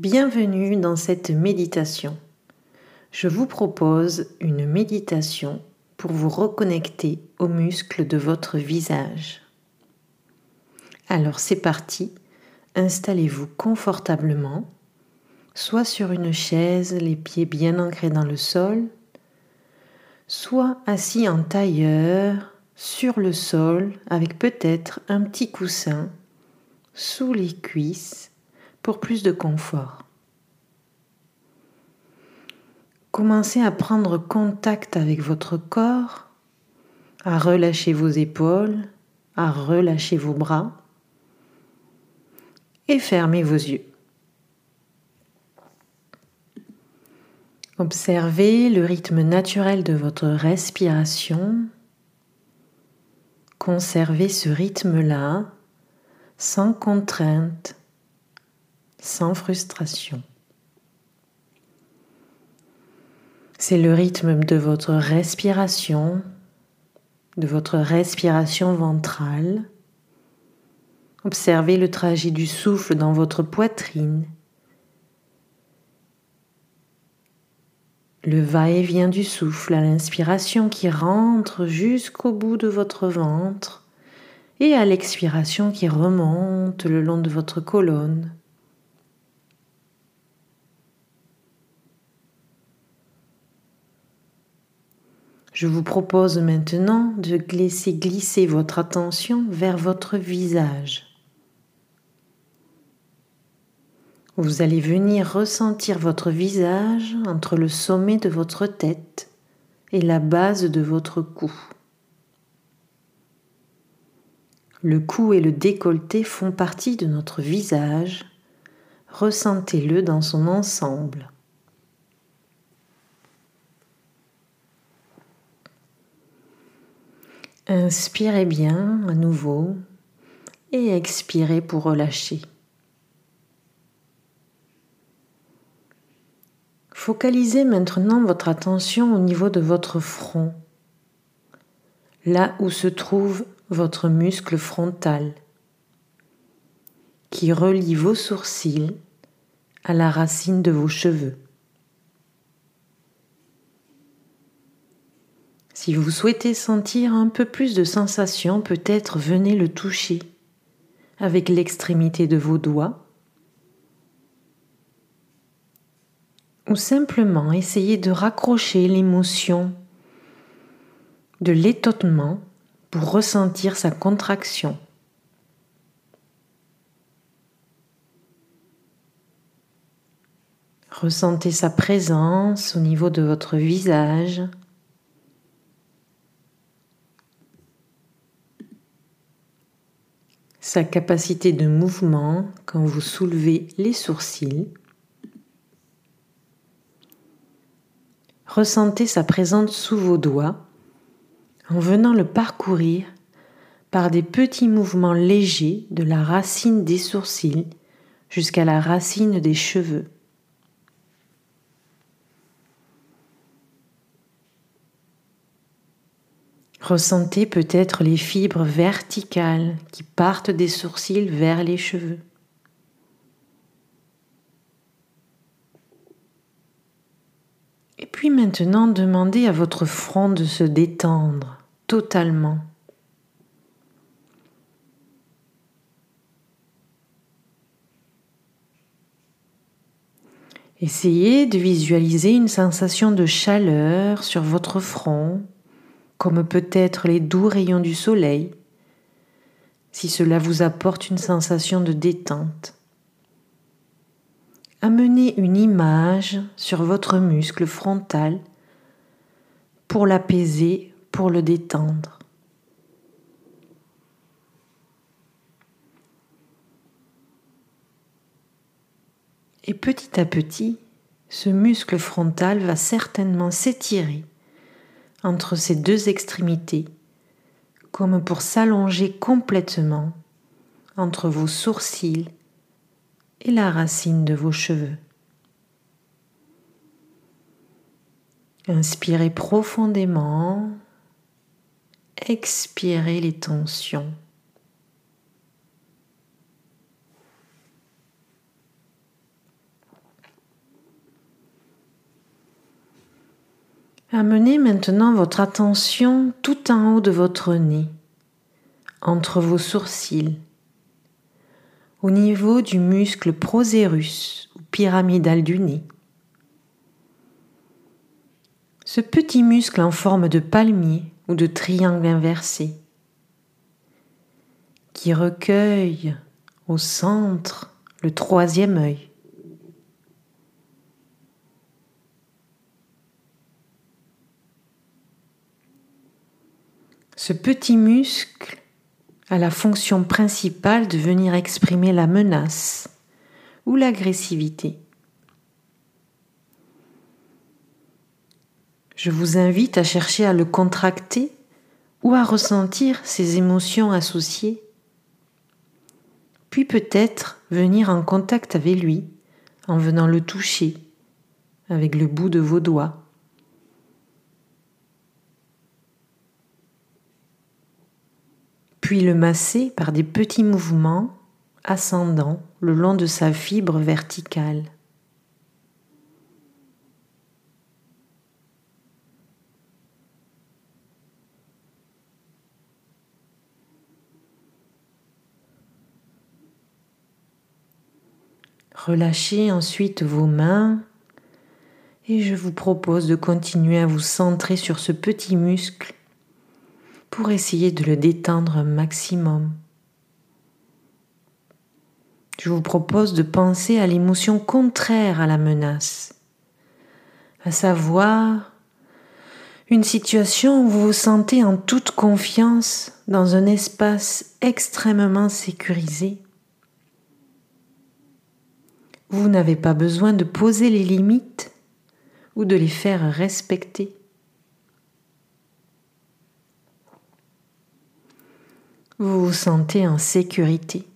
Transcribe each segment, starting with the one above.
Bienvenue dans cette méditation. Je vous propose une méditation pour vous reconnecter aux muscles de votre visage. Alors c'est parti, installez-vous confortablement, soit sur une chaise, les pieds bien ancrés dans le sol, soit assis en tailleur sur le sol avec peut-être un petit coussin sous les cuisses pour plus de confort. Commencez à prendre contact avec votre corps, à relâcher vos épaules, à relâcher vos bras et fermez vos yeux. Observez le rythme naturel de votre respiration. Conservez ce rythme-là sans contrainte, sans frustration. C'est le rythme de votre respiration, de votre respiration ventrale. Observez le trajet du souffle dans votre poitrine. Le va-et-vient du souffle à l'inspiration qui rentre jusqu'au bout de votre ventre et à l'expiration qui remonte le long de votre colonne. Je vous propose maintenant de laisser glisser votre attention vers votre visage. Vous allez venir ressentir votre visage entre le sommet de votre tête et la base de votre cou. Le cou et le décolleté font partie de notre visage. Ressentez-le dans son ensemble. Inspirez bien à nouveau et expirez pour relâcher. Focalisez maintenant votre attention au niveau de votre front, là où se trouve votre muscle frontal qui relie vos sourcils à la racine de vos cheveux. Si vous souhaitez sentir un peu plus de sensation, peut-être venez le toucher avec l'extrémité de vos doigts ou simplement essayez de raccrocher l'émotion de l'étonnement pour ressentir sa contraction. Ressentez sa présence au niveau de votre visage. Sa capacité de mouvement quand vous soulevez les sourcils. Ressentez sa présence sous vos doigts en venant le parcourir par des petits mouvements légers de la racine des sourcils jusqu'à la racine des cheveux. Ressentez peut-être les fibres verticales qui partent des sourcils vers les cheveux. Et puis maintenant, demandez à votre front de se détendre totalement. Essayez de visualiser une sensation de chaleur sur votre front, comme peut-être les doux rayons du soleil, si cela vous apporte une sensation de détente. Amenez une image sur votre muscle frontal pour l'apaiser pour le détendre. Et petit à petit, ce muscle frontal va certainement s'étirer entre ces deux extrémités, comme pour s'allonger complètement entre vos sourcils et la racine de vos cheveux. Inspirez profondément expirez les tensions. Amenez maintenant votre attention tout en haut de votre nez, entre vos sourcils, au niveau du muscle prosérum ou pyramidal du nez. Ce petit muscle en forme de palmier ou de triangle inversé qui recueille au centre le troisième œil. Ce petit muscle a la fonction principale de venir exprimer la menace ou l'agressivité. Je vous invite à chercher à le contracter ou à ressentir ses émotions associées, puis peut-être venir en contact avec lui en venant le toucher avec le bout de vos doigts. Le masser par des petits mouvements ascendants le long de sa fibre verticale. Relâchez ensuite vos mains et je vous propose de continuer à vous centrer sur ce petit muscle pour essayer de le détendre un maximum. Je vous propose de penser à l'émotion contraire à la menace, à savoir une situation où vous vous sentez en toute confiance dans un espace extrêmement sécurisé. Vous n'avez pas besoin de poser les limites ou de les faire respecter. Vous vous sentez en sécurité.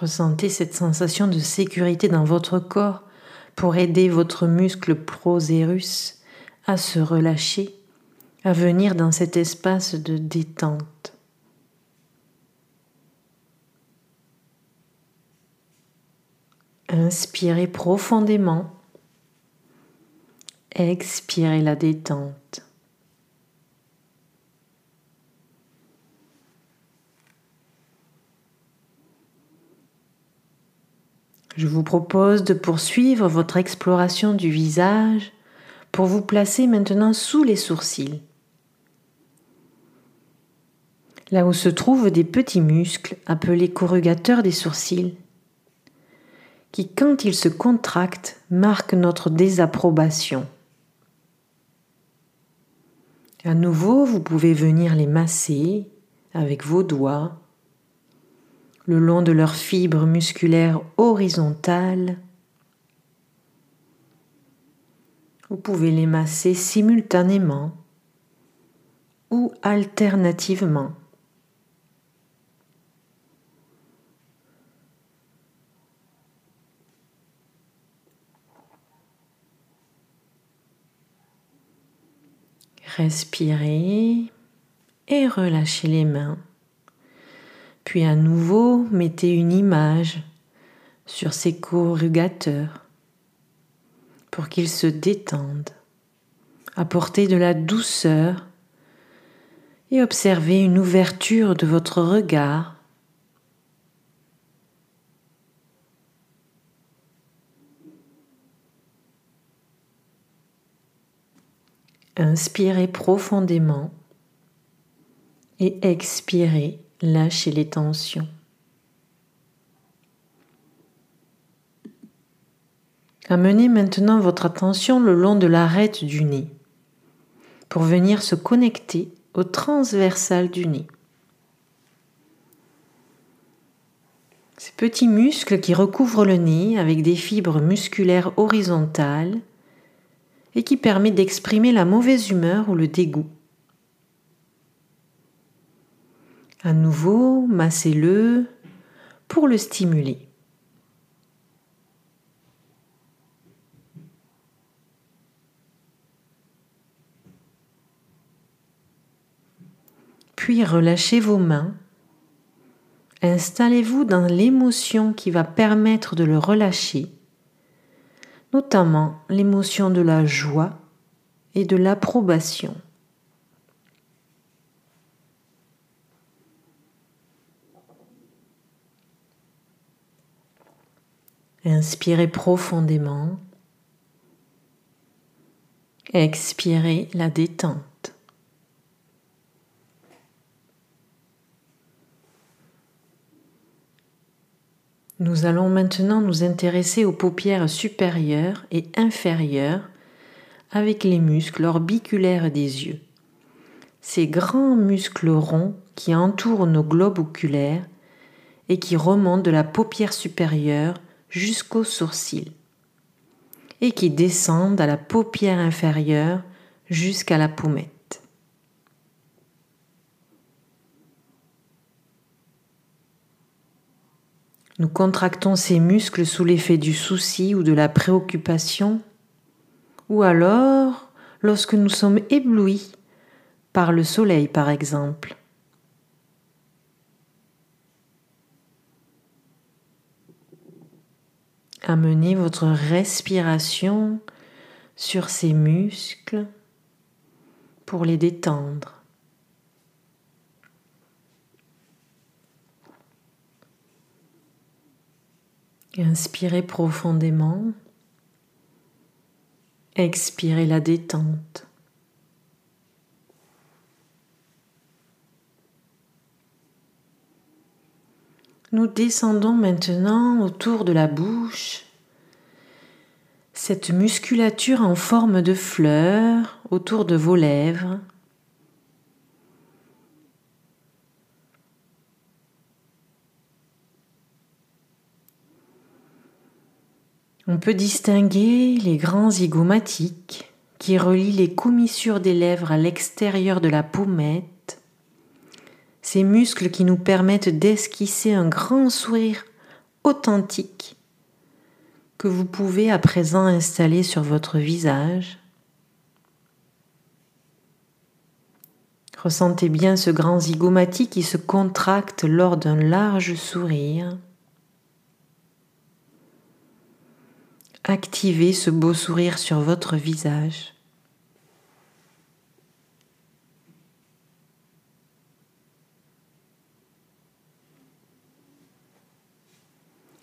Ressentez cette sensation de sécurité dans votre corps pour aider votre muscle prosérus à se relâcher, à venir dans cet espace de détente. Inspirez profondément Expirez la détente. Je vous propose de poursuivre votre exploration du visage pour vous placer maintenant sous les sourcils, là où se trouvent des petits muscles appelés corrugateurs des sourcils, qui quand ils se contractent marquent notre désapprobation. À nouveau, vous pouvez venir les masser avec vos doigts le long de leurs fibres musculaires horizontales. Vous pouvez les masser simultanément ou alternativement. Respirez et relâchez les mains. Puis à nouveau, mettez une image sur ces corrugateurs pour qu'ils se détendent. Apportez de la douceur et observez une ouverture de votre regard Inspirez profondément et expirez, lâchez les tensions. Amenez maintenant votre attention le long de l'arête du nez pour venir se connecter au transversal du nez. Ces petits muscles qui recouvrent le nez avec des fibres musculaires horizontales et qui permet d'exprimer la mauvaise humeur ou le dégoût. À nouveau, massez-le pour le stimuler. Puis relâchez vos mains. Installez-vous dans l'émotion qui va permettre de le relâcher, notamment l'émotion de la joie et de l'approbation. Inspirez profondément. Expirez la détente. Nous allons maintenant nous intéresser aux paupières supérieures et inférieures avec les muscles orbiculaires des yeux. Ces grands muscles ronds qui entourent nos globes oculaires et qui remontent de la paupière supérieure jusqu'aux sourcils et qui descendent à la paupière inférieure jusqu'à la pommette. Nous contractons ces muscles sous l'effet du souci ou de la préoccupation, ou alors lorsque nous sommes éblouis par le soleil par exemple. Amenez votre respiration sur ces muscles pour les détendre. Inspirez profondément. Expirez la détente. Nous descendons maintenant autour de la bouche, cette musculature en forme de fleur autour de vos lèvres. On peut distinguer les grands zygomatiques qui relient les commissures des lèvres à l'extérieur de la pommette ces muscles qui nous permettent d'esquisser un grand sourire authentique que vous pouvez à présent installer sur votre visage. Ressentez bien ce grand zygomatique qui se contracte lors d'un large sourire. Activez ce beau sourire sur votre visage.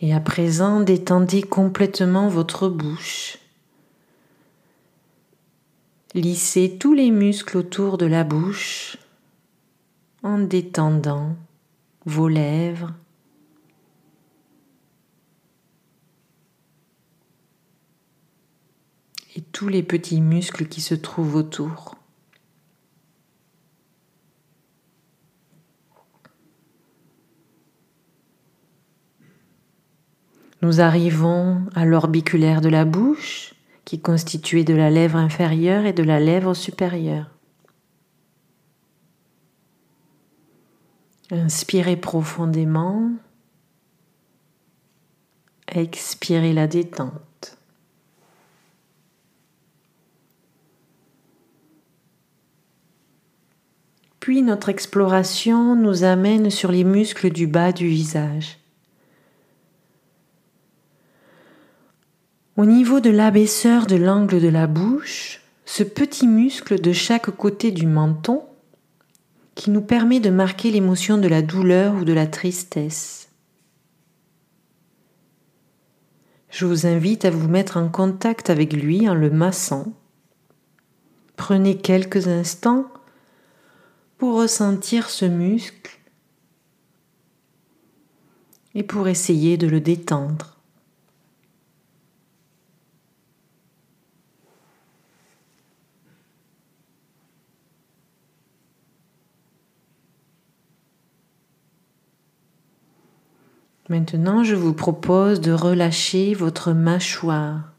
Et à présent, détendez complètement votre bouche. Lissez tous les muscles autour de la bouche en détendant vos lèvres. Et tous les petits muscles qui se trouvent autour. Nous arrivons à l'orbiculaire de la bouche, qui est constitué de la lèvre inférieure et de la lèvre supérieure. Inspirez profondément. Expirez la détente. Puis notre exploration nous amène sur les muscles du bas du visage. Au niveau de l'abaisseur de l'angle de la bouche, ce petit muscle de chaque côté du menton qui nous permet de marquer l'émotion de la douleur ou de la tristesse. Je vous invite à vous mettre en contact avec lui en le massant. Prenez quelques instants pour ressentir ce muscle et pour essayer de le détendre. Maintenant, je vous propose de relâcher votre mâchoire.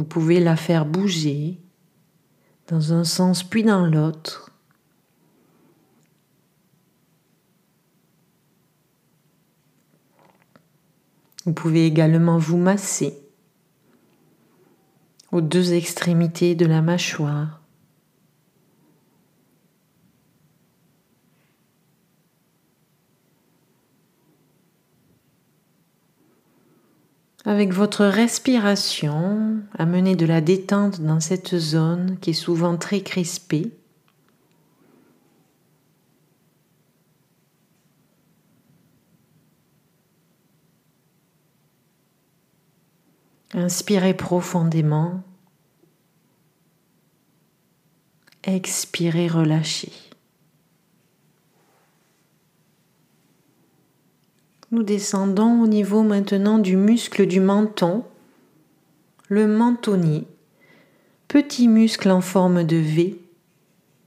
Vous pouvez la faire bouger dans un sens puis dans l'autre. Vous pouvez également vous masser aux deux extrémités de la mâchoire. Avec votre respiration, amenez de la détente dans cette zone qui est souvent très crispée. Inspirez profondément. Expirez, relâchez. Descendons au niveau maintenant du muscle du menton, le mentonnier, petit muscle en forme de V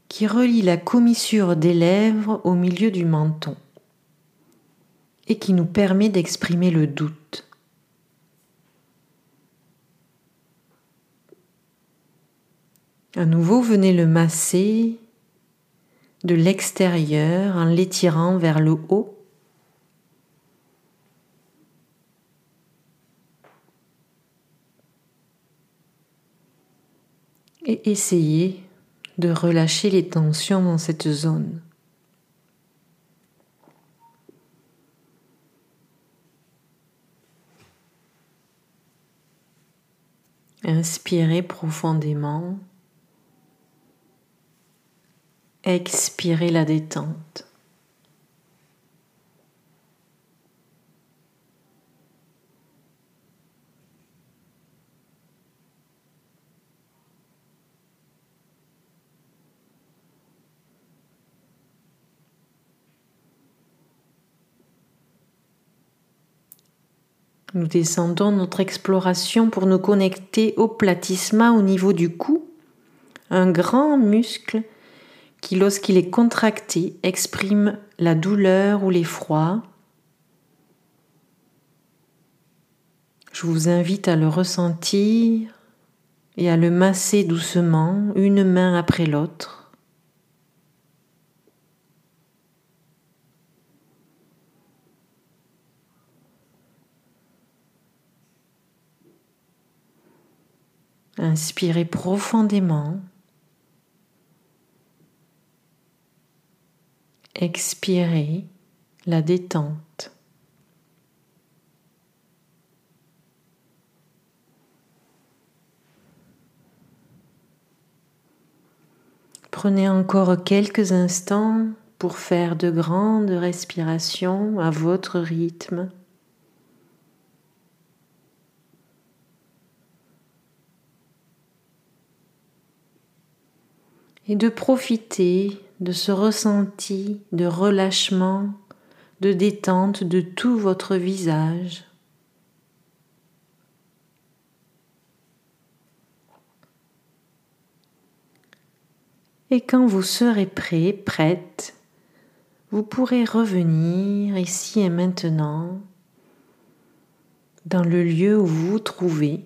qui relie la commissure des lèvres au milieu du menton et qui nous permet d'exprimer le doute. À nouveau, venez le masser de l'extérieur en l'étirant vers le haut et essayez de relâcher les tensions dans cette zone. Inspirez profondément. Expirez la détente. Nous descendons notre exploration pour nous connecter au platysma au niveau du cou, un grand muscle qui, lorsqu'il est contracté, exprime la douleur ou l'effroi. Je vous invite à le ressentir et à le masser doucement, une main après l'autre. Inspirez profondément. Expirez la détente. Prenez encore quelques instants pour faire de grandes respirations à votre rythme. Et de profiter de ce ressenti de relâchement, de détente de tout votre visage. Et quand vous serez prêt, prête, vous pourrez revenir ici et maintenant dans le lieu où vous vous trouvez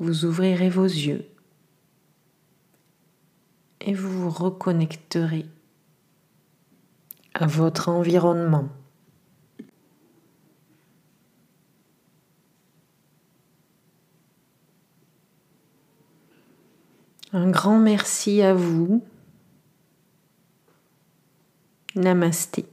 vous ouvrirez vos yeux et vous vous reconnecterez à votre environnement. Un grand merci à vous. Namasté.